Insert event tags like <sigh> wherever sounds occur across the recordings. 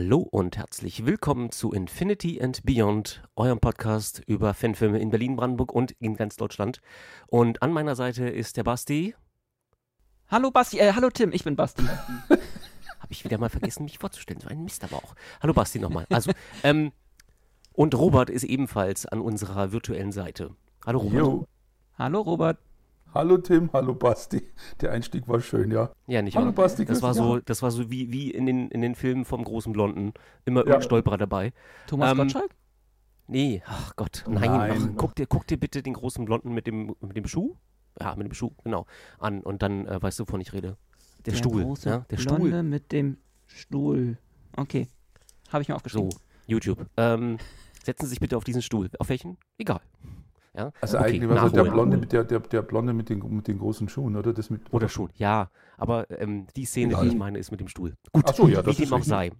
Hallo und herzlich willkommen zu Infinity and Beyond, eurem Podcast über Fanfilme in Berlin, Brandenburg und in ganz Deutschland. Und an meiner Seite ist der Basti. Hallo Basti, äh, hallo Tim, ich bin Basti. <laughs> Habe ich wieder mal vergessen, mich vorzustellen. So ein Mist aber auch. Hallo Basti nochmal. Also, ähm, und Robert ist ebenfalls an unserer virtuellen Seite. Hallo Robert. Jo. Hallo Robert. Hallo Tim, hallo Basti. Der Einstieg war schön, ja. Ja, nicht Hallo wahr? Basti. Das war so, das war so wie, wie in, den, in den Filmen vom großen Blonden. Immer ja. irgendein Stolperer dabei. Thomas ähm, Gottschalk? Nee, ach Gott, nein. nein. Ach, guck, dir, guck dir bitte den großen Blonden mit dem, mit dem Schuh, ja, mit dem Schuh, genau, an und dann äh, weißt du, wovon ich rede. Der, der Stuhl, große ja, der Blonde Stuhl. mit dem Stuhl. Okay, habe ich mir aufgeschrieben. So, YouTube. Ähm, setzen Sie sich bitte auf diesen Stuhl. Auf welchen? Egal. Ja? Also okay, eigentlich war so der Blonde, mit der, der, der Blonde mit den, mit den großen Schuhen, oder? Das mit, oder Schuhen, ja. Aber ähm, die Szene, ja. die ich meine, ist mit dem Stuhl. Gut, Ach so, ja, das wie dem auch sei.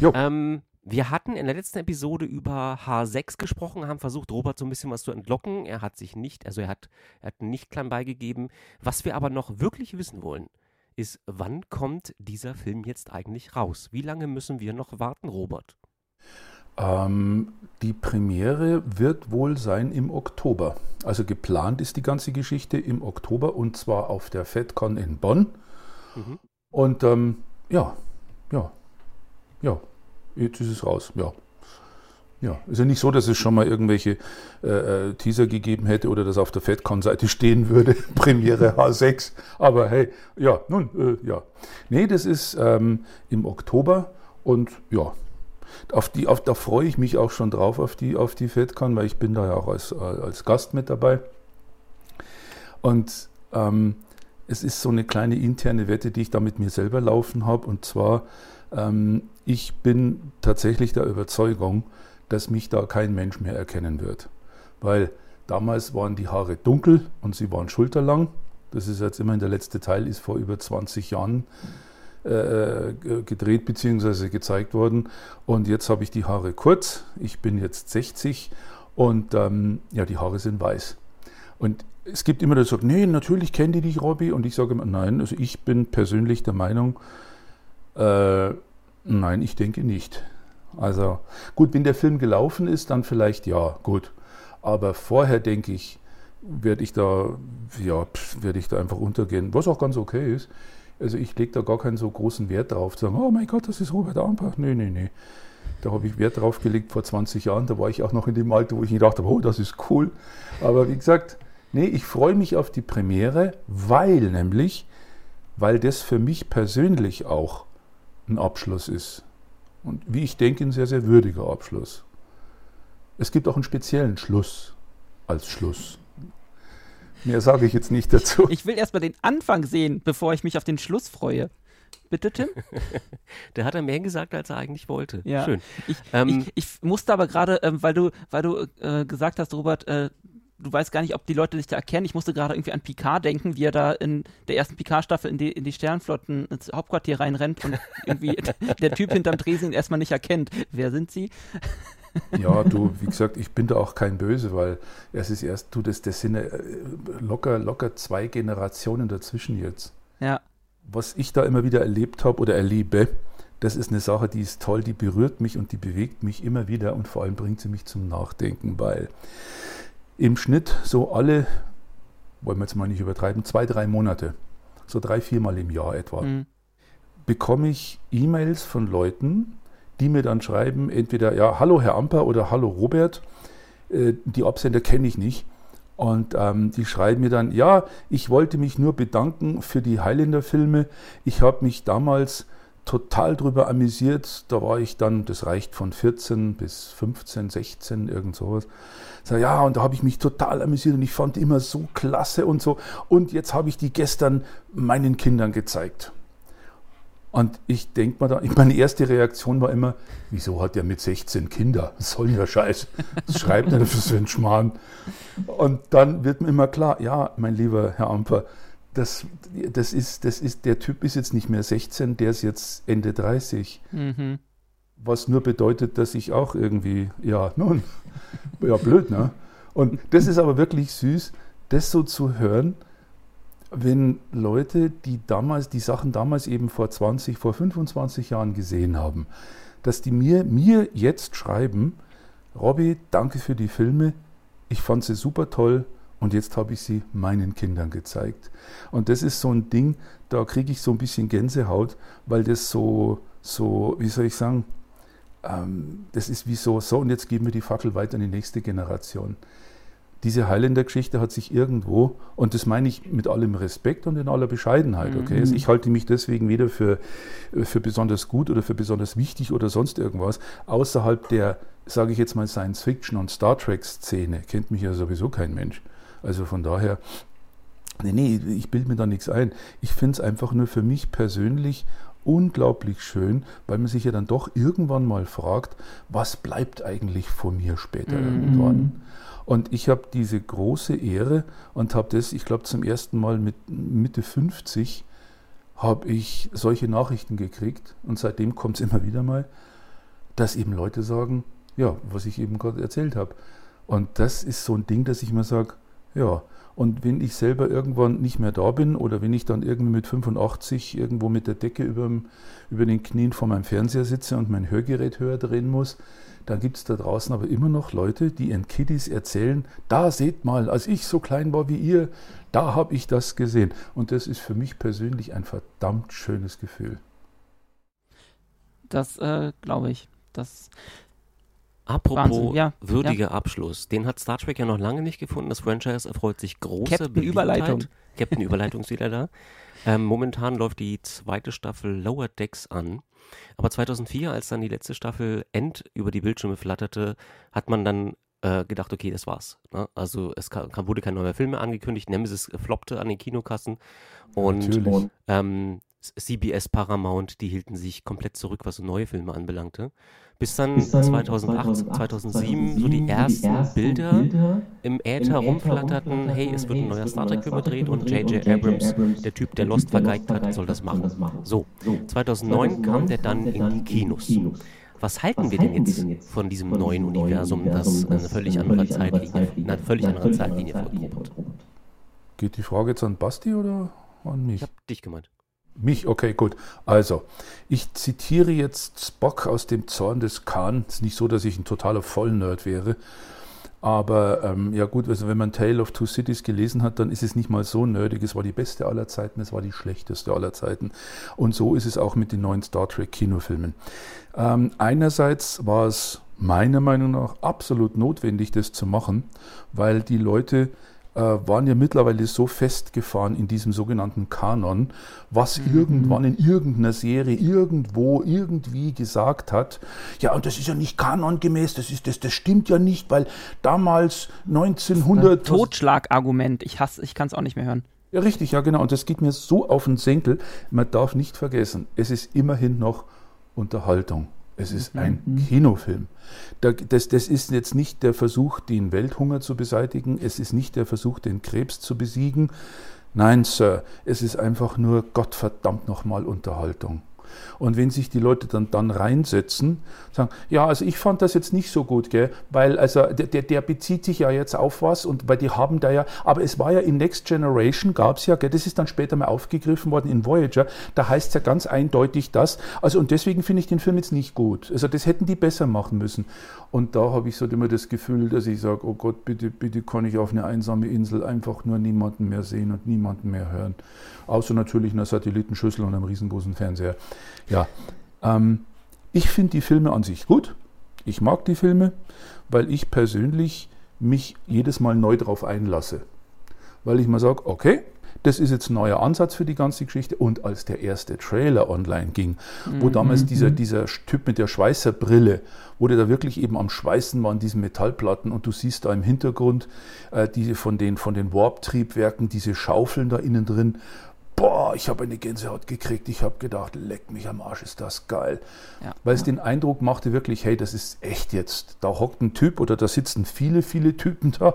Ähm, wir hatten in der letzten Episode über H6 gesprochen, haben versucht, Robert so ein bisschen was zu entlocken. Er hat sich nicht, also er hat, er hat nicht klein beigegeben. Was wir aber noch wirklich wissen wollen, ist, wann kommt dieser Film jetzt eigentlich raus? Wie lange müssen wir noch warten, Robert? Ähm, die Premiere wird wohl sein im Oktober. Also geplant ist die ganze Geschichte im Oktober und zwar auf der FedCon in Bonn. Mhm. Und ähm, ja, ja, ja, jetzt ist es raus, ja. Ja, ist ja nicht so, dass es schon mal irgendwelche äh, äh Teaser gegeben hätte oder dass auf der FedCon-Seite stehen würde, <laughs> Premiere H6. Aber hey, ja, nun, äh, ja. Nee, das ist ähm, im Oktober und ja, auf die, auf, da freue ich mich auch schon drauf, auf die, auf die FedCon, weil ich bin da ja auch als, als Gast mit dabei. Und ähm, es ist so eine kleine interne Wette, die ich da mit mir selber laufen habe. Und zwar, ähm, ich bin tatsächlich der Überzeugung, dass mich da kein Mensch mehr erkennen wird. Weil damals waren die Haare dunkel und sie waren schulterlang. Das ist jetzt immerhin der letzte Teil, ist vor über 20 Jahren äh, gedreht bzw. gezeigt worden. Und jetzt habe ich die Haare kurz. Ich bin jetzt 60 und ähm, ja, die Haare sind weiß. Und es gibt immer, der sagt, nee, natürlich kennen die dich, Robby. Und ich sage immer, nein, also ich bin persönlich der Meinung, äh, nein, ich denke nicht. Also gut, wenn der Film gelaufen ist, dann vielleicht ja, gut. Aber vorher denke ich, werde ich da, ja, werde ich da einfach untergehen, was auch ganz okay ist. Also ich lege da gar keinen so großen Wert drauf, zu sagen, oh mein Gott, das ist Robert Armbach. Nee, nee, nee. Da habe ich Wert drauf gelegt vor 20 Jahren. Da war ich auch noch in dem Alter, wo ich gedacht habe, oh, das ist cool. Aber wie gesagt, nee, ich freue mich auf die Premiere, weil nämlich, weil das für mich persönlich auch ein Abschluss ist. Und wie ich denke, ein sehr, sehr würdiger Abschluss. Es gibt auch einen speziellen Schluss als Schluss. Mehr sage ich jetzt nicht dazu. Ich will erstmal den Anfang sehen, bevor ich mich auf den Schluss freue. Bitte, Tim? <laughs> Der hat er mehr gesagt, als er eigentlich wollte. Ja. Schön. Ich, ähm, ich, ich musste aber gerade, ähm, weil du, weil du äh, gesagt hast, Robert, äh, du weißt gar nicht, ob die Leute dich da erkennen. Ich musste gerade irgendwie an Picard denken, wie er da in der ersten Picard-Staffel in die, in die Sternflotten ins Hauptquartier reinrennt und <laughs> irgendwie der Typ hinterm Dresen ihn erstmal nicht erkennt. Wer sind sie? Ja, du, wie gesagt, ich bin da auch kein Böse, weil es ist erst, du, das, das sind äh, locker, locker zwei Generationen dazwischen jetzt. Ja. Was ich da immer wieder erlebt habe oder erlebe, das ist eine Sache, die ist toll, die berührt mich und die bewegt mich immer wieder und vor allem bringt sie mich zum Nachdenken, weil im Schnitt so alle, wollen wir jetzt mal nicht übertreiben, zwei, drei Monate, so drei, viermal im Jahr etwa, mhm. bekomme ich E-Mails von Leuten, die mir dann schreiben, entweder ja, hallo Herr Amper oder hallo Robert. Äh, die Absender kenne ich nicht. Und ähm, die schreiben mir dann, ja, ich wollte mich nur bedanken für die Highlander-Filme. Ich habe mich damals total drüber amüsiert. Da war ich dann, das reicht von 14 bis 15, 16, irgend sowas. So, ja, und da habe ich mich total amüsiert und ich fand die immer so klasse und so. Und jetzt habe ich die gestern meinen Kindern gezeigt. Und ich denke mal da, meine erste Reaktion war immer, wieso hat er mit 16 Kinder? Was soll der Scheiß? Was schreibt er für so einen Schmarrn? Und dann wird mir immer klar, ja, mein lieber Herr Amper, das, das, ist, das ist, der Typ ist jetzt nicht mehr 16, der ist jetzt Ende 30. Mhm. Was nur bedeutet, dass ich auch irgendwie, ja, nun, ja, blöd, ne? Und das ist aber wirklich süß, das so zu hören, wenn Leute, die damals, die Sachen damals eben vor 20, vor 25 Jahren gesehen haben, dass die mir, mir jetzt schreiben, Robby, danke für die Filme, ich fand sie super toll und jetzt habe ich sie meinen Kindern gezeigt. Und das ist so ein Ding, da kriege ich so ein bisschen Gänsehaut, weil das so, so, wie soll ich sagen, ähm, das ist wie so, so und jetzt geben wir die Fackel weiter an die nächste Generation diese Highlander-Geschichte hat sich irgendwo, und das meine ich mit allem Respekt und in aller Bescheidenheit, okay? Mhm. Also ich halte mich deswegen weder für, für besonders gut oder für besonders wichtig oder sonst irgendwas. Außerhalb der, sage ich jetzt mal, Science-Fiction- und Star Trek-Szene kennt mich ja sowieso kein Mensch. Also von daher, nee, nee, ich bilde mir da nichts ein. Ich finde es einfach nur für mich persönlich unglaublich schön, weil man sich ja dann doch irgendwann mal fragt, was bleibt eigentlich von mir später mhm. irgendwann? Und ich habe diese große Ehre und habe das, ich glaube, zum ersten Mal mit Mitte 50 habe ich solche Nachrichten gekriegt und seitdem kommt es immer wieder mal, dass eben Leute sagen, ja, was ich eben gerade erzählt habe. Und das ist so ein Ding, dass ich mir sage, ja, und wenn ich selber irgendwann nicht mehr da bin oder wenn ich dann irgendwie mit 85 irgendwo mit der Decke über, über den Knien vor meinem Fernseher sitze und mein Hörgerät höher drehen muss, dann gibt es da draußen aber immer noch Leute, die ihren Kiddies erzählen, da seht mal, als ich so klein war wie ihr, da habe ich das gesehen. Und das ist für mich persönlich ein verdammt schönes Gefühl. Das äh, glaube ich. Das Apropos ja, würdiger ja. Abschluss, den hat Star Trek ja noch lange nicht gefunden. Das Franchise erfreut sich große Captain Beliebtheit. Überleitung. Captain Überleitung ist wieder da. Ähm, momentan läuft die zweite Staffel Lower Decks an. Aber 2004, als dann die letzte Staffel End über die Bildschirme flatterte, hat man dann äh, gedacht, okay, das war's. Ne? Also es kam, wurde kein neuer Film mehr angekündigt, Nemesis floppte an den Kinokassen und ähm, CBS Paramount, die hielten sich komplett zurück, was so neue Filme anbelangte. Bis dann, Bis dann 2008, 2008 2007, 2007 so die ersten, die ersten Bilder, Bilder, im Äther rumflatterten, hey, es wird ein neuer Star Trek-Film gedreht und J.J. Abrams, der Typ, der Lost vergeigt hat, soll das machen. So, 2009 kam der dann in die Kinos. Was halten Was wir denn jetzt von diesem neuen Universum, das eine völlig andere Zeitlinie, eine völlig andere Zeitlinie verkörpert? Geht die Frage jetzt an Basti oder an mich? Ich hab dich gemeint. Mich, okay, gut. Also, ich zitiere jetzt Spock aus dem Zorn des Khan. Es ist nicht so, dass ich ein totaler Vollnerd wäre. Aber ähm, ja gut, also wenn man Tale of Two Cities gelesen hat, dann ist es nicht mal so nerdig. Es war die beste aller Zeiten, es war die schlechteste aller Zeiten. Und so ist es auch mit den neuen Star Trek Kinofilmen. Ähm, einerseits war es meiner Meinung nach absolut notwendig, das zu machen, weil die Leute waren ja mittlerweile so festgefahren in diesem sogenannten Kanon, was mhm. irgendwann in irgendeiner Serie irgendwo irgendwie gesagt hat, ja, und das ist ja nicht kanongemäß, das ist das, das stimmt ja nicht, weil damals 1900 Totschlagargument, ich hasse, ich kann es auch nicht mehr hören. Ja, richtig, ja genau, und das geht mir so auf den Senkel. Man darf nicht vergessen, es ist immerhin noch Unterhaltung. Es ist ein mhm. Kinofilm. Das, das ist jetzt nicht der Versuch, den Welthunger zu beseitigen. Es ist nicht der Versuch, den Krebs zu besiegen. Nein, Sir, es ist einfach nur Gottverdammt nochmal Unterhaltung. Und wenn sich die Leute dann, dann reinsetzen, sagen, ja, also ich fand das jetzt nicht so gut, gell, weil also der, der, der bezieht sich ja jetzt auf was und weil die haben da ja, aber es war ja in Next Generation, gab es ja, gell, das ist dann später mal aufgegriffen worden in Voyager, da heißt es ja ganz eindeutig das. Also und deswegen finde ich den Film jetzt nicht gut. Also das hätten die besser machen müssen. Und da habe ich so immer das Gefühl, dass ich sage, oh Gott, bitte, bitte kann ich auf eine einsame Insel einfach nur niemanden mehr sehen und niemanden mehr hören. Außer natürlich einer Satellitenschüssel und einem riesengroßen Fernseher. Ja, ähm, ich finde die Filme an sich gut. Ich mag die Filme, weil ich persönlich mich jedes Mal neu darauf einlasse. Weil ich mal sage, okay, das ist jetzt ein neuer Ansatz für die ganze Geschichte. Und als der erste Trailer online ging, wo mhm. damals dieser, mhm. dieser Typ mit der Schweißerbrille, wo der da wirklich eben am Schweißen war an diesen Metallplatten und du siehst da im Hintergrund äh, diese von den, von den Warp-Triebwerken, diese Schaufeln da innen drin boah, ich habe eine Gänsehaut gekriegt. Ich habe gedacht, leck mich am Arsch, ist das geil. Ja, Weil es den Eindruck machte wirklich, hey, das ist echt jetzt. Da hockt ein Typ oder da sitzen viele, viele Typen da,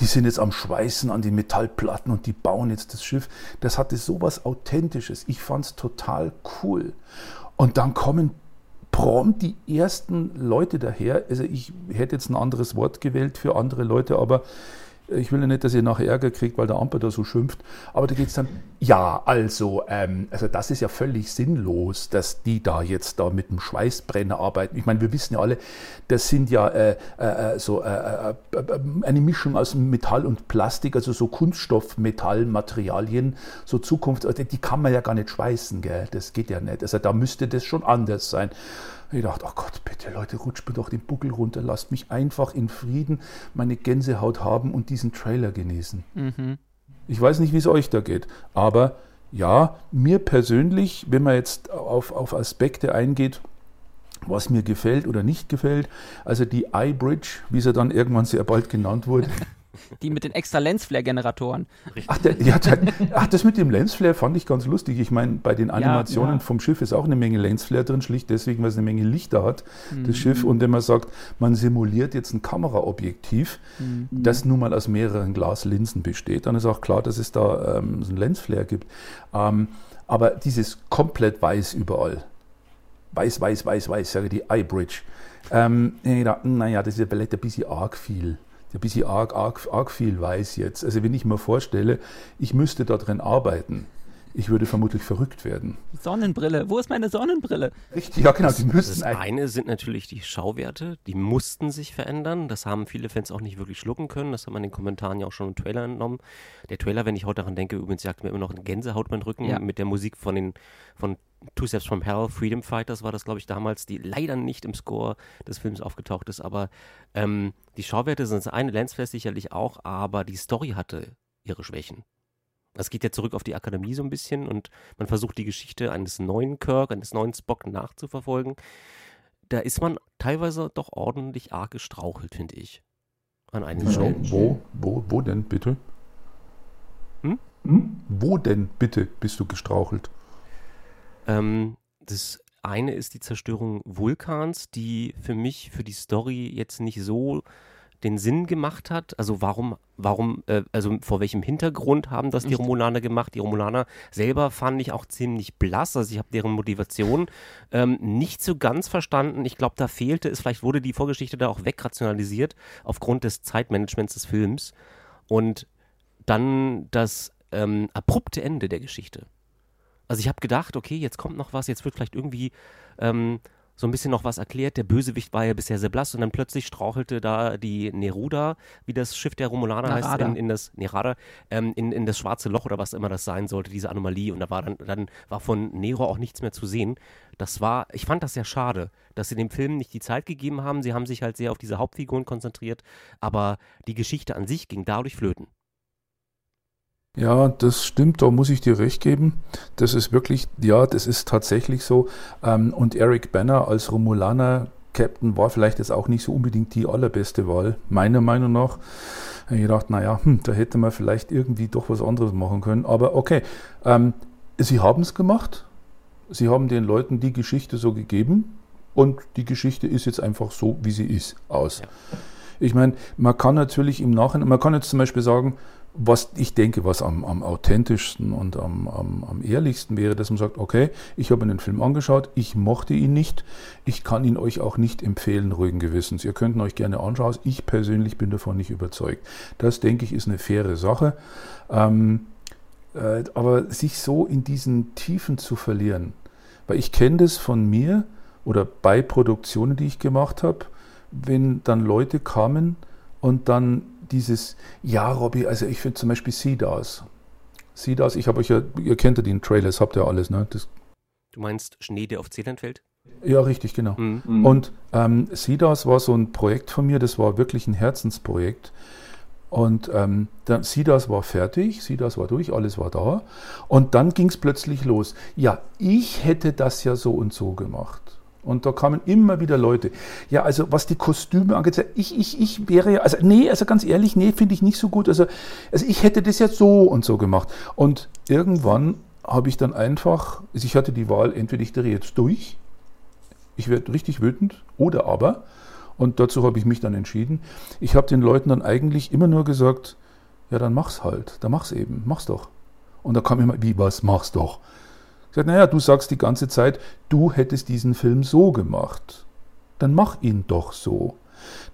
die sind jetzt am Schweißen an den Metallplatten und die bauen jetzt das Schiff. Das hatte sowas Authentisches. Ich fand es total cool. Und dann kommen prompt die ersten Leute daher. Also ich hätte jetzt ein anderes Wort gewählt für andere Leute, aber ich will ja nicht, dass ihr nachher Ärger kriegt, weil der Amper da so schimpft. Aber da geht es dann, ja, also, ähm, also das ist ja völlig sinnlos, dass die da jetzt da mit dem Schweißbrenner arbeiten. Ich meine, wir wissen ja alle, das sind ja äh, äh, äh so äh, äh, äh, eine Mischung aus Metall und Plastik, also so Kunststoffmetallmaterialien, so Zukunft, die kann man ja gar nicht schweißen, gell? Das geht ja nicht. Also da müsste das schon anders sein. Ich dachte, oh Gott, bitte Leute, rutscht mir doch den Buckel runter, lasst mich einfach in Frieden meine Gänsehaut haben und diesen Trailer genießen. Mhm. Ich weiß nicht, wie es euch da geht, aber ja, mir persönlich, wenn man jetzt auf, auf Aspekte eingeht, was mir gefällt oder nicht gefällt, also die iBridge, wie sie dann irgendwann sehr bald genannt wurde, <laughs> Die mit den extra Lensflare-Generatoren. Ach, ja, ach, das mit dem Lensflare fand ich ganz lustig. Ich meine, bei den Animationen ja, ja. vom Schiff ist auch eine Menge Lensflare drin, schlicht deswegen, weil es eine Menge Lichter hat, mhm. das Schiff. Und wenn man sagt, man simuliert jetzt ein Kameraobjektiv, mhm. das nun mal aus mehreren Glaslinsen besteht, dann ist auch klar, dass es da ähm, so ein Lensflare gibt. Ähm, aber dieses komplett weiß überall. Weiß, weiß, weiß, weiß, sage die iBridge. Ähm, naja, das ist ja vielleicht ein bisschen arg viel ein bisschen arg, arg, arg viel weiß jetzt. Also wenn ich mir vorstelle, ich müsste da drin arbeiten, ich würde vermutlich verrückt werden. Sonnenbrille, wo ist meine Sonnenbrille? Richtig, ja genau, die müssten. Das eine sind natürlich die Schauwerte, die mussten sich verändern. Das haben viele Fans auch nicht wirklich schlucken können. Das haben wir in den Kommentaren ja auch schon im Trailer entnommen. Der Trailer, wenn ich heute daran denke, übrigens jagt mir immer noch eine Gänsehaut beim Rücken ja. mit der Musik von den von Two Steps from Hell, Freedom Fighters war das, glaube ich, damals, die leider nicht im Score des Films aufgetaucht ist. Aber ähm, die Schauwerte sind das eine, Lensflash sicherlich auch, aber die Story hatte ihre Schwächen. Es geht ja zurück auf die Akademie so ein bisschen und man versucht die Geschichte eines neuen Kirk, eines neuen Spock nachzuverfolgen. Da ist man teilweise doch ordentlich arg gestrauchelt, finde ich. An einigen Stellen. Wo, wo, wo denn bitte? Hm? Hm? Wo denn bitte bist du gestrauchelt? Ähm, das eine ist die Zerstörung Vulkans, die für mich, für die Story jetzt nicht so den Sinn gemacht hat. Also warum, warum, äh, also vor welchem Hintergrund haben das die Romulaner gemacht? Die Romulaner selber fand ich auch ziemlich blass. Also ich habe deren Motivation ähm, nicht so ganz verstanden. Ich glaube, da fehlte es, vielleicht wurde die Vorgeschichte da auch wegrationalisiert aufgrund des Zeitmanagements des Films. Und dann das ähm, abrupte Ende der Geschichte. Also ich habe gedacht, okay, jetzt kommt noch was, jetzt wird vielleicht irgendwie ähm, so ein bisschen noch was erklärt. Der Bösewicht war ja bisher sehr blass und dann plötzlich strauchelte da die Neruda, wie das Schiff der Romulaner Narada. heißt, in, in das Nerada, ähm, in, in das schwarze Loch oder was immer das sein sollte, diese Anomalie. Und da war dann, dann war von Nero auch nichts mehr zu sehen. Das war, ich fand das sehr schade, dass sie dem Film nicht die Zeit gegeben haben. Sie haben sich halt sehr auf diese Hauptfiguren konzentriert, aber die Geschichte an sich ging dadurch flöten. Ja, das stimmt, da muss ich dir recht geben. Das ist wirklich, ja, das ist tatsächlich so. Ähm, und Eric Banner als Romulaner Captain war vielleicht jetzt auch nicht so unbedingt die allerbeste Wahl, meiner Meinung nach. Ich dachte, naja, hm, da hätte man vielleicht irgendwie doch was anderes machen können. Aber okay, ähm, sie haben es gemacht. Sie haben den Leuten die Geschichte so gegeben und die Geschichte ist jetzt einfach so, wie sie ist, aus. Ja. Ich meine, man kann natürlich im Nachhinein, man kann jetzt zum Beispiel sagen, was ich denke, was am, am authentischsten und am, am, am, ehrlichsten wäre, dass man sagt, okay, ich habe mir den Film angeschaut, ich mochte ihn nicht, ich kann ihn euch auch nicht empfehlen, ruhigen Gewissens. Ihr könnt ihn euch gerne anschauen, ich persönlich bin davon nicht überzeugt. Das, denke ich, ist eine faire Sache. Ähm, äh, aber sich so in diesen Tiefen zu verlieren, weil ich kenne das von mir oder bei Produktionen, die ich gemacht habe, wenn dann Leute kamen und dann dieses, ja, Robby, also ich finde zum Beispiel Seedars. Seedars, ich habe euch ja, ihr kennt ja den Trailer, das habt ihr alles, ne? Das, du meinst Schnee, der auf Zählern fällt? Ja, richtig, genau. Mhm. mhm. Und ähm, Seedars war so ein Projekt von mir, das war wirklich ein Herzensprojekt. Und ähm, dann Sidas war fertig, Sidas war durch, alles war da. Und dann ging es plötzlich los. Ja, ich hätte das ja so und so gemacht. Und da kamen immer wieder Leute. Ja, also was die Kostüme angeht, ich, ich, ich wäre ja, also nee, also ganz ehrlich, nee, finde ich nicht so gut. Also, also ich hätte das jetzt so und so gemacht. Und irgendwann habe ich dann einfach, also ich hatte die Wahl, entweder ich drehe jetzt durch, ich werde richtig wütend, oder aber, und dazu habe ich mich dann entschieden, ich habe den Leuten dann eigentlich immer nur gesagt, ja, dann mach's halt, dann mach's eben, mach's doch. Und da kam immer, wie, was, mach's doch. Sage, naja, du sagst die ganze Zeit, du hättest diesen Film so gemacht. Dann mach ihn doch so.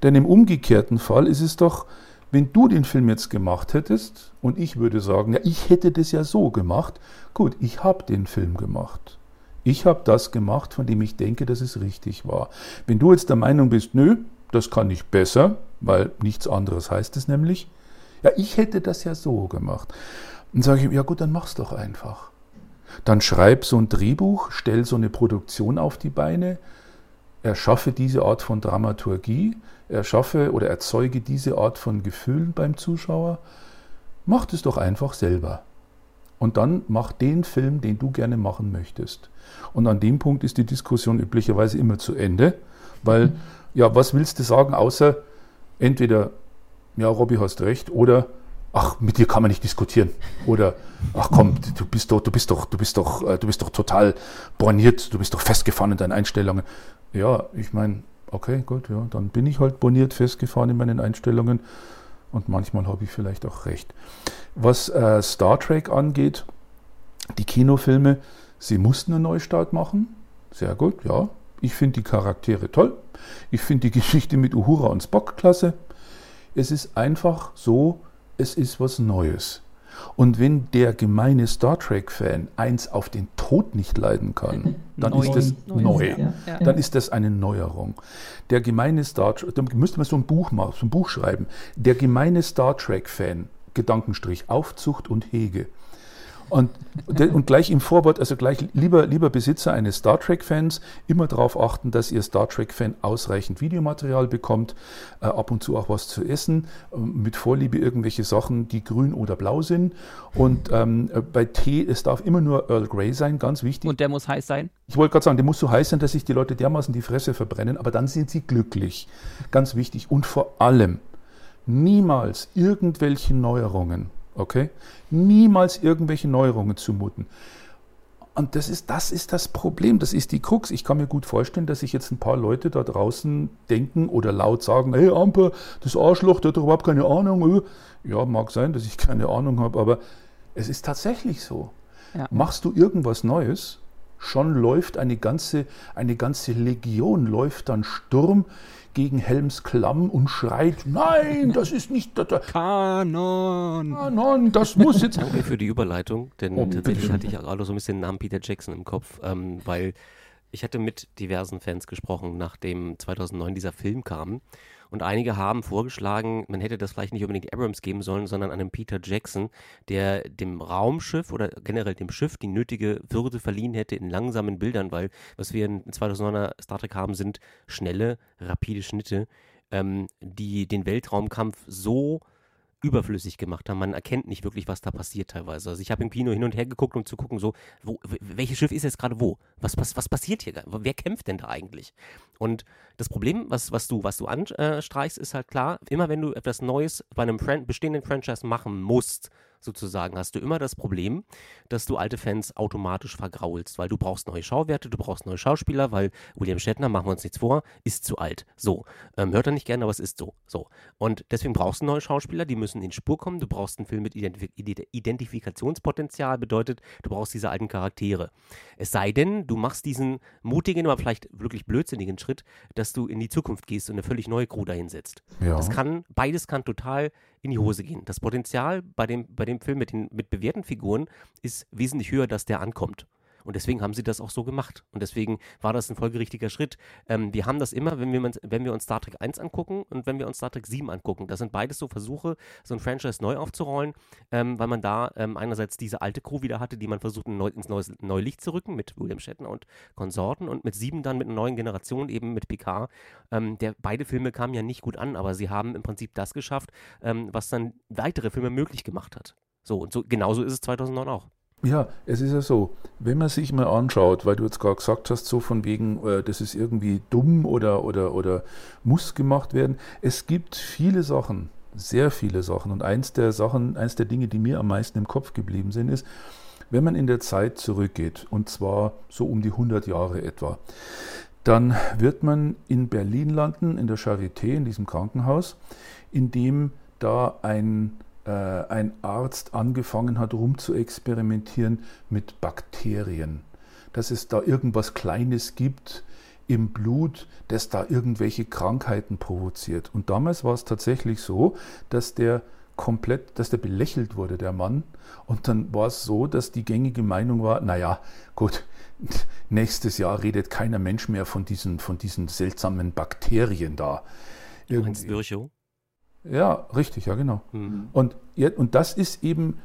Denn im umgekehrten Fall ist es doch, Wenn du den Film jetzt gemacht hättest und ich würde sagen, ja, ich hätte das ja so gemacht, gut, ich habe den Film gemacht. Ich habe das gemacht, von dem ich denke, dass es richtig war. Wenn du jetzt der Meinung bist, nö, das kann ich besser, weil nichts anderes heißt es nämlich, ja, ich hätte das ja so gemacht. Dann sage ich, ja gut, dann mach's doch einfach. Dann schreib so ein Drehbuch, stell so eine Produktion auf die Beine, erschaffe diese Art von Dramaturgie, erschaffe oder erzeuge diese Art von Gefühlen beim Zuschauer. Mach es doch einfach selber. Und dann mach den Film, den du gerne machen möchtest. Und an dem Punkt ist die Diskussion üblicherweise immer zu Ende, weil, mhm. ja, was willst du sagen, außer entweder, ja, Robby hast recht, oder ach, mit dir kann man nicht diskutieren. Oder ach komm, du bist doch, du bist doch, du bist doch, äh, du bist doch total borniert, du bist doch festgefahren in deinen Einstellungen. Ja, ich meine, okay, gut, ja, dann bin ich halt borniert, festgefahren in meinen Einstellungen und manchmal habe ich vielleicht auch recht. Was äh, Star Trek angeht, die Kinofilme, sie mussten einen Neustart machen. Sehr gut, ja. Ich finde die Charaktere toll. Ich finde die <laughs> Geschichte mit Uhura und Spock klasse. Es ist einfach so, es ist was Neues. Und wenn der gemeine Star Trek-Fan eins auf den Tod nicht leiden kann, <laughs> dann neu. ist das neu. neu. Ja. Dann ist das eine Neuerung. Der gemeine Star Trek, da müsste man so ein Buch machen, so ein Buch schreiben. Der gemeine Star Trek-Fan, Gedankenstrich, Aufzucht und Hege, und, und gleich im Vorwort, also gleich lieber, lieber Besitzer eines Star Trek-Fans, immer darauf achten, dass ihr Star Trek-Fan ausreichend Videomaterial bekommt, äh, ab und zu auch was zu essen, äh, mit Vorliebe irgendwelche Sachen, die grün oder blau sind. Und ähm, bei Tee, es darf immer nur Earl Grey sein, ganz wichtig. Und der muss heiß sein? Ich wollte gerade sagen, der muss so heiß sein, dass sich die Leute dermaßen die Fresse verbrennen, aber dann sind sie glücklich. Ganz wichtig. Und vor allem, niemals irgendwelche Neuerungen Okay? Niemals irgendwelche Neuerungen zumuten. Und das ist, das ist das Problem, das ist die Krux. Ich kann mir gut vorstellen, dass sich jetzt ein paar Leute da draußen denken oder laut sagen, hey Amper, das Arschloch, der hat doch überhaupt keine Ahnung. Ja, mag sein, dass ich keine Ahnung habe, aber es ist tatsächlich so. Ja. Machst du irgendwas Neues, schon läuft eine ganze, eine ganze Legion, läuft dann Sturm gegen Helms Klamm und schreit, nein, das ist nicht der, der Kanon. Kanon, das muss jetzt. Danke für die Überleitung, denn oh, tatsächlich hatte ich gerade so ein bisschen den Namen Peter Jackson im Kopf, ähm, weil ich hatte mit diversen Fans gesprochen, nachdem 2009 dieser Film kam und einige haben vorgeschlagen, man hätte das vielleicht nicht unbedingt Abrams geben sollen, sondern einem Peter Jackson, der dem Raumschiff oder generell dem Schiff die nötige Würde verliehen hätte in langsamen Bildern, weil was wir in 2009er Star Trek haben, sind schnelle, rapide Schnitte, ähm, die den Weltraumkampf so überflüssig gemacht haben. Man erkennt nicht wirklich, was da passiert teilweise. Also ich habe im Kino hin und her geguckt, um zu gucken, so, wo, welches Schiff ist jetzt gerade wo? Was, was, was passiert hier? Wer kämpft denn da eigentlich? Und das Problem, was, was du, was du anstreichst, ist halt klar, immer wenn du etwas Neues bei einem Fran bestehenden Franchise machen musst, sozusagen, hast du immer das Problem, dass du alte Fans automatisch vergraulst, weil du brauchst neue Schauwerte, du brauchst neue Schauspieler, weil William Shatner, machen wir uns nichts vor, ist zu alt. So. Ähm, hört er nicht gerne, aber es ist so. So. Und deswegen brauchst du neue Schauspieler, die müssen in Spur kommen. Du brauchst einen Film mit Identif Identifikationspotenzial, bedeutet, du brauchst diese alten Charaktere. Es sei denn, du machst diesen mutigen, aber vielleicht wirklich blödsinnigen Schritt, dass du in die Zukunft gehst und eine völlig neue Crew dahinsetzt. Ja. Das kann, beides kann total in die Hose gehen. Das Potenzial bei dem, bei dem Film mit, den, mit bewährten Figuren ist wesentlich höher, dass der ankommt. Und deswegen haben sie das auch so gemacht. Und deswegen war das ein folgerichtiger Schritt. Ähm, wir haben das immer, wenn wir, wenn wir uns Star Trek 1 angucken und wenn wir uns Star Trek 7 angucken. Das sind beides so Versuche, so ein Franchise neu aufzurollen, ähm, weil man da ähm, einerseits diese alte Crew wieder hatte, die man versucht, neu, ins neues, neue Licht zu rücken mit William Shatner und Konsorten und mit 7 dann mit einer neuen Generation, eben mit Picard. Ähm, der, beide Filme kamen ja nicht gut an, aber sie haben im Prinzip das geschafft, ähm, was dann weitere Filme möglich gemacht hat. So, und so genauso ist es 2009 auch. Ja, es ist ja so, wenn man sich mal anschaut, weil du jetzt gerade gesagt hast, so von wegen, äh, das ist irgendwie dumm oder, oder, oder muss gemacht werden. Es gibt viele Sachen, sehr viele Sachen. Und eins der Sachen, eins der Dinge, die mir am meisten im Kopf geblieben sind, ist, wenn man in der Zeit zurückgeht, und zwar so um die 100 Jahre etwa, dann wird man in Berlin landen, in der Charité, in diesem Krankenhaus, in dem da ein ein Arzt angefangen hat, rumzuexperimentieren mit Bakterien. Dass es da irgendwas Kleines gibt, im Blut, das da irgendwelche Krankheiten provoziert. Und damals war es tatsächlich so, dass der komplett, dass der belächelt wurde, der Mann. Und dann war es so, dass die gängige Meinung war, naja, gut, <laughs> nächstes Jahr redet keiner Mensch mehr von diesen, von diesen seltsamen Bakterien da. Du meinst Virchow? Ja, richtig, ja genau. Mhm. Und, und das ist eben,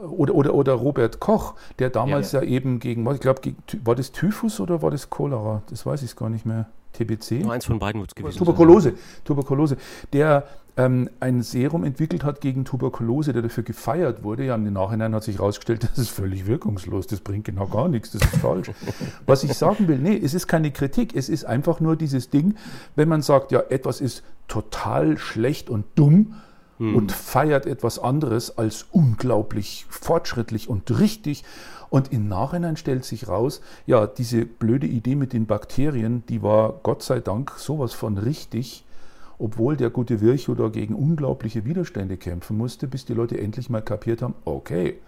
oder, oder, oder Robert Koch, der damals ja, ja. ja eben gegen, ich glaube, war das Typhus oder war das Cholera? Das weiß ich gar nicht mehr. TBC? Nur eins von beiden wird es gewesen Tuberkulose, sein. Tuberkulose. Der ähm, ein Serum entwickelt hat gegen Tuberkulose, der dafür gefeiert wurde. Ja, im Nachhinein hat sich herausgestellt, <laughs> das ist völlig wirkungslos, das bringt genau gar nichts, das ist falsch. <laughs> Was ich sagen will, nee, es ist keine Kritik, es ist einfach nur dieses Ding, wenn man sagt, ja, etwas ist total schlecht und dumm, hm. und feiert etwas anderes als unglaublich fortschrittlich und richtig. Und im Nachhinein stellt sich raus, ja, diese blöde Idee mit den Bakterien, die war Gott sei Dank sowas von richtig obwohl der gute Virchow da gegen unglaubliche Widerstände kämpfen musste, bis die Leute endlich mal kapiert haben, okay.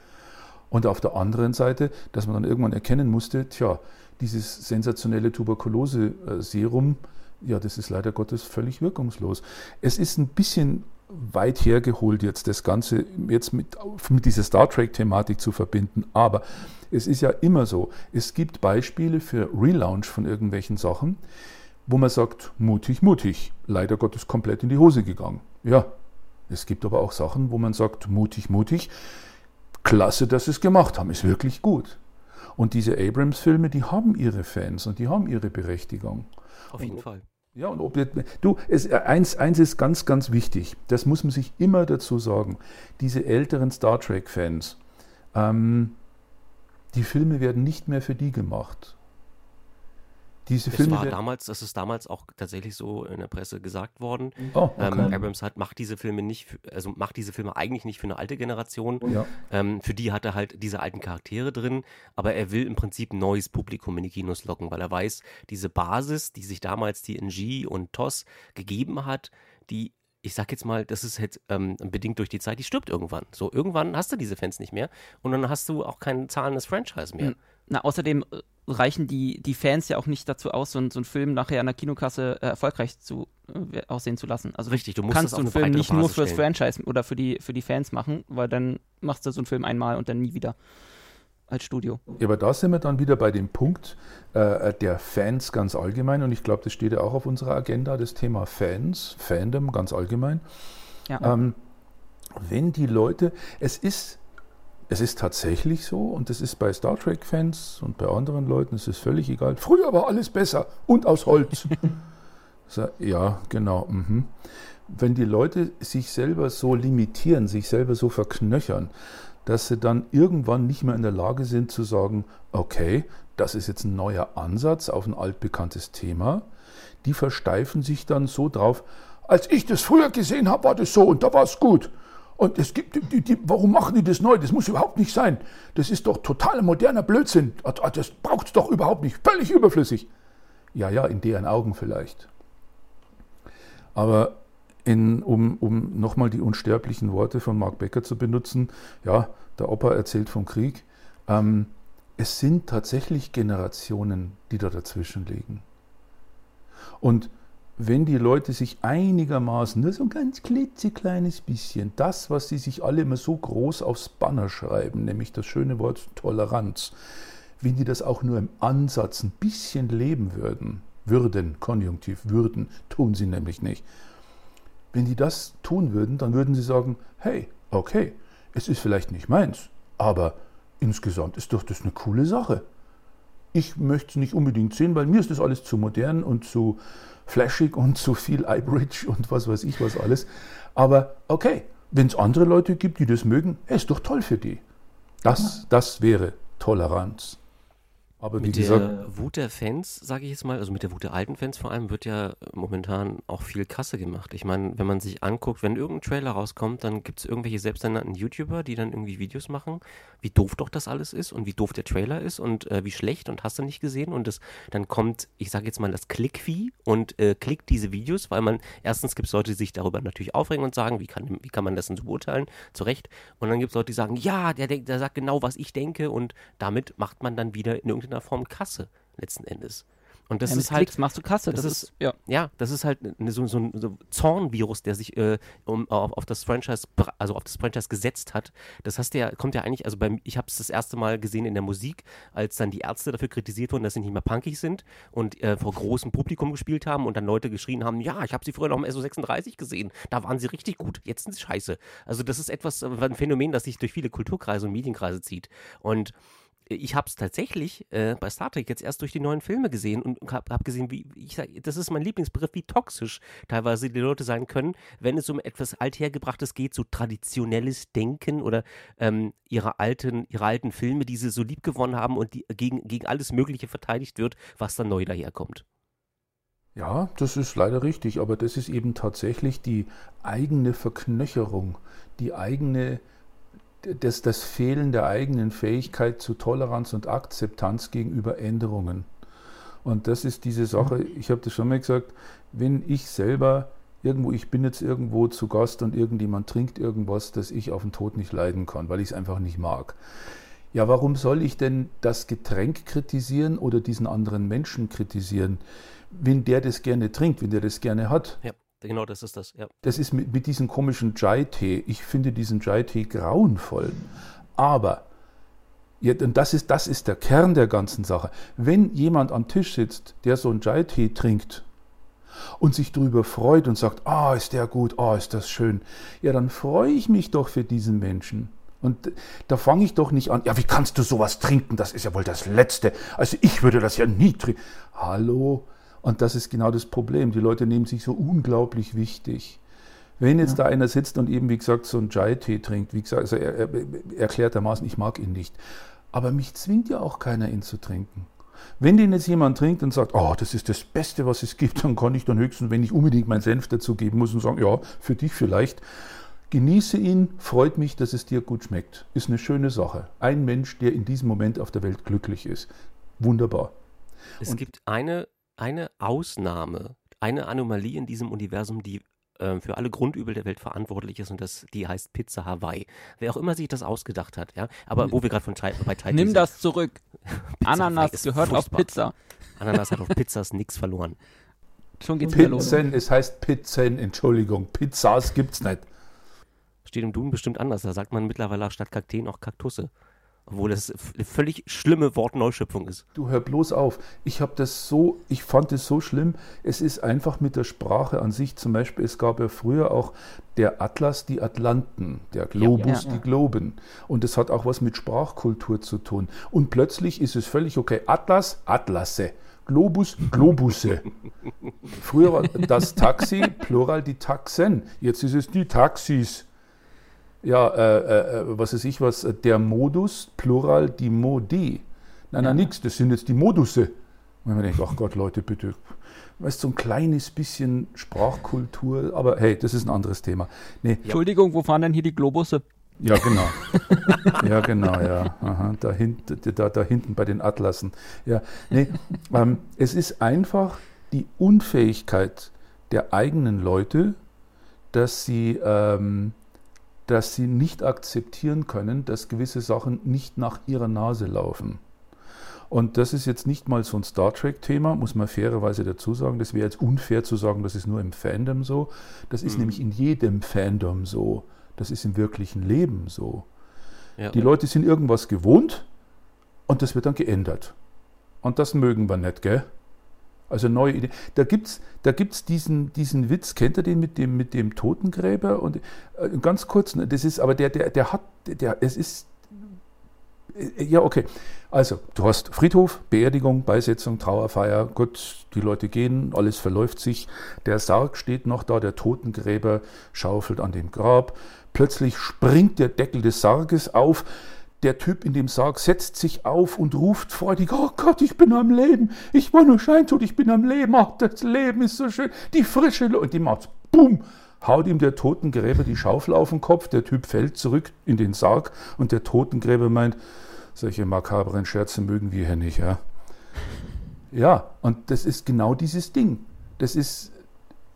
Und auf der anderen Seite, dass man dann irgendwann erkennen musste, tja, dieses sensationelle Tuberkulose-Serum, ja, das ist leider Gottes völlig wirkungslos. Es ist ein bisschen weit hergeholt jetzt das Ganze jetzt mit, mit dieser Star Trek-Thematik zu verbinden, aber es ist ja immer so, es gibt Beispiele für Relaunch von irgendwelchen Sachen, wo man sagt, mutig, mutig, leider Gottes komplett in die Hose gegangen. Ja, es gibt aber auch Sachen, wo man sagt, mutig, mutig, klasse, dass sie es gemacht haben, ist wirklich gut. Und diese Abrams-Filme, die haben ihre Fans und die haben ihre Berechtigung. Auf jeden und, Fall. Ja, und ob du, es, eins, eins ist ganz, ganz wichtig, das muss man sich immer dazu sagen. Diese älteren Star Trek-Fans, ähm, die Filme werden nicht mehr für die gemacht. Diese Filme. Das war damals, das ist damals auch tatsächlich so in der Presse gesagt worden. Oh, okay. ähm, Abrams hat, macht diese Filme nicht, für, also macht diese Filme eigentlich nicht für eine alte Generation. Ja. Ähm, für die hat er halt diese alten Charaktere drin, aber er will im Prinzip ein neues Publikum in die Kinos locken, weil er weiß, diese Basis, die sich damals TNG und TOS gegeben hat, die ich sag jetzt mal, das ist halt ähm, bedingt durch die Zeit, die stirbt irgendwann. So, irgendwann hast du diese Fans nicht mehr und dann hast du auch kein zahlendes Franchise mehr. Hm. Na, außerdem äh, reichen die, die Fans ja auch nicht dazu aus, so, so einen Film nachher an der Kinokasse äh, erfolgreich zu, äh, aussehen zu lassen. Also Richtig, du musst kannst du einen Film nicht nur fürs stellen. Franchise oder für die, für die Fans machen, weil dann machst du so einen Film einmal und dann nie wieder als Studio. Ja, aber da sind wir dann wieder bei dem Punkt äh, der Fans ganz allgemein und ich glaube, das steht ja auch auf unserer Agenda, das Thema Fans, Fandom ganz allgemein. Ja. Ähm, wenn die Leute, es ist es ist tatsächlich so, und das ist bei Star Trek-Fans und bei anderen Leuten, es ist völlig egal. Früher war alles besser und aus Holz. <laughs> ja, genau. Mhm. Wenn die Leute sich selber so limitieren, sich selber so verknöchern, dass sie dann irgendwann nicht mehr in der Lage sind zu sagen, okay, das ist jetzt ein neuer Ansatz auf ein altbekanntes Thema, die versteifen sich dann so drauf, als ich das früher gesehen habe, war das so und da war es gut. Und es gibt, die, die, warum machen die das neu? Das muss überhaupt nicht sein. Das ist doch total moderner Blödsinn. Ah, ah, das braucht es doch überhaupt nicht. Völlig überflüssig. Ja, ja, in deren Augen vielleicht. Aber in, um, um nochmal die unsterblichen Worte von Mark Becker zu benutzen, ja, der Opa erzählt vom Krieg. Ähm, es sind tatsächlich Generationen, die da dazwischen liegen. Und wenn die Leute sich einigermaßen, nur so ein ganz klitzekleines bisschen, das, was sie sich alle immer so groß aufs Banner schreiben, nämlich das schöne Wort Toleranz, wenn die das auch nur im Ansatz ein bisschen leben würden, würden, Konjunktiv, würden, tun sie nämlich nicht. Wenn die das tun würden, dann würden sie sagen, hey, okay, es ist vielleicht nicht meins, aber insgesamt ist doch das eine coole Sache. Ich möchte es nicht unbedingt sehen, weil mir ist das alles zu modern und zu flashig und zu viel iBridge und was weiß ich was alles. Aber okay, wenn es andere Leute gibt, die das mögen, ist doch toll für die. Das, das wäre Toleranz. Aber mit gesagt, der Wut der Fans, sage ich jetzt mal, also mit der Wut der alten Fans vor allem, wird ja momentan auch viel Kasse gemacht. Ich meine, wenn man sich anguckt, wenn irgendein Trailer rauskommt, dann gibt es irgendwelche selbsternannten YouTuber, die dann irgendwie Videos machen, wie doof doch das alles ist und wie doof der Trailer ist und äh, wie schlecht und hast du nicht gesehen. Und das, dann kommt, ich sage jetzt mal, das Klickvieh und äh, klickt diese Videos, weil man, erstens gibt es Leute, die sich darüber natürlich aufregen und sagen, wie kann, wie kann man das denn so beurteilen? Zu Recht. Und dann gibt es Leute, die sagen, ja, der, der sagt genau, was ich denke und damit macht man dann wieder in irgendeiner irgendeiner Form Kasse letzten Endes. Und das ja, ist halt. machst du Kasse. Das, das ist, ist, ja. ja, das ist halt ne, so, so ein so Zornvirus, der sich äh, um, auf, auf, das Franchise, also auf das Franchise gesetzt hat. Das hast ja, kommt ja eigentlich, also beim, ich habe es das erste Mal gesehen in der Musik, als dann die Ärzte dafür kritisiert wurden, dass sie nicht mehr punkig sind und äh, vor großem Publikum gespielt haben und dann Leute geschrien haben, ja, ich habe sie früher noch im SO36 gesehen, da waren sie richtig gut, jetzt sind sie scheiße. Also das ist etwas, äh, ein Phänomen, das sich durch viele Kulturkreise und Medienkreise zieht. Und ich habe es tatsächlich äh, bei Star Trek jetzt erst durch die neuen Filme gesehen und habe hab gesehen, wie ich sag, das ist mein Lieblingsbegriff, wie toxisch teilweise die Leute sein können, wenn es um etwas althergebrachtes geht, so traditionelles Denken oder ähm, ihre alten, ihre alten Filme, die sie so lieb gewonnen haben und die gegen, gegen alles Mögliche verteidigt wird, was dann neu daherkommt. Ja, das ist leider richtig, aber das ist eben tatsächlich die eigene Verknöcherung, die eigene das, das Fehlen der eigenen Fähigkeit zu Toleranz und Akzeptanz gegenüber Änderungen. Und das ist diese Sache, ich habe das schon mal gesagt, wenn ich selber irgendwo, ich bin jetzt irgendwo zu Gast und irgendjemand trinkt irgendwas, das ich auf den Tod nicht leiden kann, weil ich es einfach nicht mag. Ja, warum soll ich denn das Getränk kritisieren oder diesen anderen Menschen kritisieren, wenn der das gerne trinkt, wenn der das gerne hat? Ja. Genau, das ist das, ja. Das ist mit, mit diesem komischen Chai-Tee. Ich finde diesen Chai-Tee grauenvoll. Aber, ja, und das ist, das ist der Kern der ganzen Sache. Wenn jemand am Tisch sitzt, der so einen Chai-Tee trinkt und sich darüber freut und sagt, ah, oh, ist der gut, ah, oh, ist das schön, ja, dann freue ich mich doch für diesen Menschen. Und da fange ich doch nicht an, ja, wie kannst du sowas trinken? Das ist ja wohl das Letzte. Also ich würde das ja nie trinken. Hallo, und das ist genau das Problem. Die Leute nehmen sich so unglaublich wichtig. Wenn jetzt ja. da einer sitzt und eben, wie gesagt, so einen Chai-Tee trinkt, wie gesagt, also er, er, erklärtermaßen, ich mag ihn nicht. Aber mich zwingt ja auch keiner, ihn zu trinken. Wenn den jetzt jemand trinkt und sagt, oh, das ist das Beste, was es gibt, <laughs> dann kann ich dann höchstens, wenn ich unbedingt meinen Senf dazugeben muss und sagen, ja, für dich vielleicht, genieße ihn, freut mich, dass es dir gut schmeckt. Ist eine schöne Sache. Ein Mensch, der in diesem Moment auf der Welt glücklich ist. Wunderbar. Es und gibt eine eine Ausnahme, eine Anomalie in diesem Universum, die äh, für alle Grundübel der Welt verantwortlich ist und das, die heißt Pizza Hawaii. Wer auch immer sich das ausgedacht hat, ja. Aber wo wir gerade von Thai, bei Thai Nimm das zurück. <laughs> Ananas gehört furchtbar. auf Pizza. Ananas hat auf <laughs> Pizzas nichts verloren. Schon geht's Pizzen, es heißt Pizzen, Entschuldigung. Pizzas gibt's nicht. Steht im Duden bestimmt anders. Da sagt man mittlerweile statt Kakteen auch Kaktusse. Obwohl das eine völlig schlimme Wortneuschöpfung ist. Du hör bloß auf. Ich habe das so, ich fand es so schlimm. Es ist einfach mit der Sprache an sich. Zum Beispiel, es gab ja früher auch der Atlas, die Atlanten, der Globus, ja, ja, die Globen. Und das hat auch was mit Sprachkultur zu tun. Und plötzlich ist es völlig okay. Atlas, Atlasse. Globus, Globusse. <laughs> Früher war das Taxi, Plural die Taxen. Jetzt ist es die Taxis ja, äh, äh, was weiß ich was, der Modus, Plural, die Modi. Nein, ja. nein, nix, das sind jetzt die Modusse. Und man denkt, ach Gott, Leute, bitte. Weißt du, so ein kleines bisschen Sprachkultur, aber hey, das ist ein anderes Thema. Nee. Entschuldigung, wo fahren denn hier die Globusse? Ja, genau. ja, genau, ja. Aha, da, hint, da, da hinten bei den Atlassen. Ja, nee, <laughs> ähm, es ist einfach die Unfähigkeit der eigenen Leute, dass sie ähm, dass sie nicht akzeptieren können, dass gewisse Sachen nicht nach ihrer Nase laufen. Und das ist jetzt nicht mal so ein Star Trek-Thema, muss man fairerweise dazu sagen. Das wäre jetzt unfair zu sagen, das ist nur im Fandom so. Das ist mhm. nämlich in jedem Fandom so. Das ist im wirklichen Leben so. Ja. Die Leute sind irgendwas gewohnt und das wird dann geändert. Und das mögen wir nicht, gell? Also neue Ideen. Da gibt es da gibt's diesen, diesen Witz, kennt ihr den mit dem, mit dem Totengräber? Und äh, ganz kurz, ne, das ist, aber der, der, der hat, der, es ist, äh, ja, okay. Also, du hast Friedhof, Beerdigung, Beisetzung, Trauerfeier, gut, die Leute gehen, alles verläuft sich. Der Sarg steht noch da, der Totengräber schaufelt an dem Grab. Plötzlich springt der Deckel des Sarges auf der Typ in dem Sarg setzt sich auf und ruft freudig, oh Gott, ich bin am Leben. Ich war nur scheintot, ich bin am Leben. Ach, das Leben ist so schön. Die frische Luft. Und die macht, bumm, haut ihm der Totengräber die Schaufel auf den Kopf. Der Typ fällt zurück in den Sarg und der Totengräber meint, solche makabren Scherze mögen wir hier nicht, ja. Ja, und das ist genau dieses Ding. Das ist,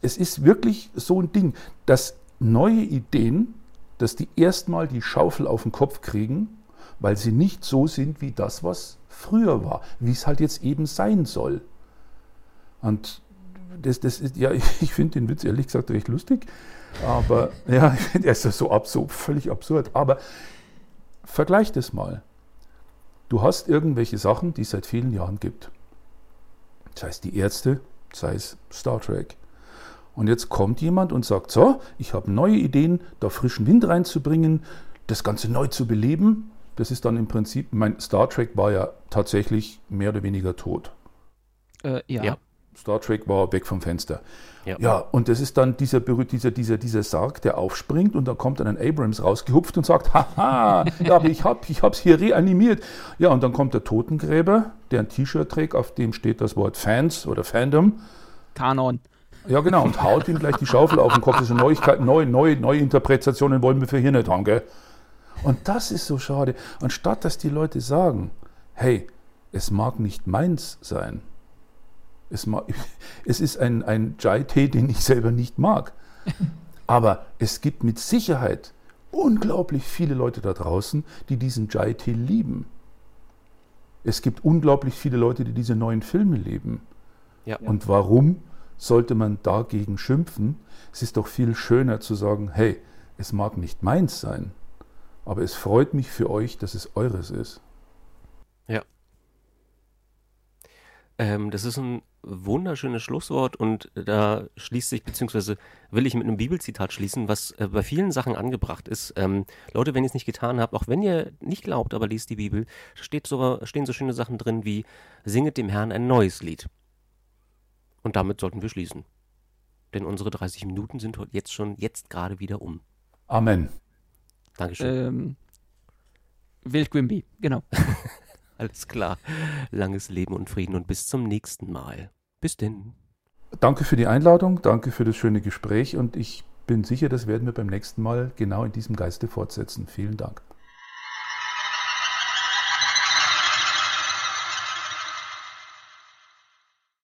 es ist wirklich so ein Ding, dass neue Ideen, dass die erstmal die Schaufel auf den Kopf kriegen weil sie nicht so sind wie das, was früher war, wie es halt jetzt eben sein soll. Und das, das ist, ja, <laughs> ich finde den Witz ehrlich gesagt recht lustig. Aber <laughs> ja, <laughs> er ist ja so absurd, völlig absurd. Aber vergleich das mal. Du hast irgendwelche Sachen, die es seit vielen Jahren gibt. Sei es die Ärzte, sei es Star Trek. Und jetzt kommt jemand und sagt, so, ich habe neue Ideen, da frischen Wind reinzubringen, das Ganze neu zu beleben. Das ist dann im Prinzip, mein Star Trek war ja tatsächlich mehr oder weniger tot. Äh, ja. ja. Star Trek war weg vom Fenster. Ja. ja, und das ist dann dieser, dieser, dieser, dieser Sarg, der aufspringt und dann kommt dann ein Abrams rausgehupft und sagt, <laughs> haha, ja, aber ich habe ich hab's hier reanimiert. Ja, und dann kommt der Totengräber, der ein T-Shirt trägt, auf dem steht das Wort Fans oder Fandom. Kanon. Ja, genau, und haut ihm gleich die Schaufel auf den Kopf. Das sind Neuigkeiten, neue, neue, neue Interpretationen wollen wir für hier nicht haben, gell? Und das ist so schade. Anstatt dass die Leute sagen, hey, es mag nicht meins sein, es, <laughs> es ist ein, ein Chai-Tee, den ich selber nicht mag. <laughs> Aber es gibt mit Sicherheit unglaublich viele Leute da draußen, die diesen Chai-Tee lieben. Es gibt unglaublich viele Leute, die diese neuen Filme lieben. Ja. Und warum sollte man dagegen schimpfen? Es ist doch viel schöner zu sagen, hey, es mag nicht meins sein, aber es freut mich für euch, dass es eures ist. Ja. Ähm, das ist ein wunderschönes Schlusswort und da schließt sich, beziehungsweise will ich mit einem Bibelzitat schließen, was äh, bei vielen Sachen angebracht ist. Ähm, Leute, wenn ihr es nicht getan habt, auch wenn ihr nicht glaubt, aber liest die Bibel, steht so, stehen so schöne Sachen drin wie Singet dem Herrn ein neues Lied. Und damit sollten wir schließen. Denn unsere 30 Minuten sind jetzt schon, jetzt gerade wieder um. Amen. Dankeschön. Ähm, Wild Grimby, genau. <laughs> Alles klar. Langes Leben und Frieden und bis zum nächsten Mal. Bis denn. Danke für die Einladung, danke für das schöne Gespräch und ich bin sicher, das werden wir beim nächsten Mal genau in diesem Geiste fortsetzen. Vielen Dank.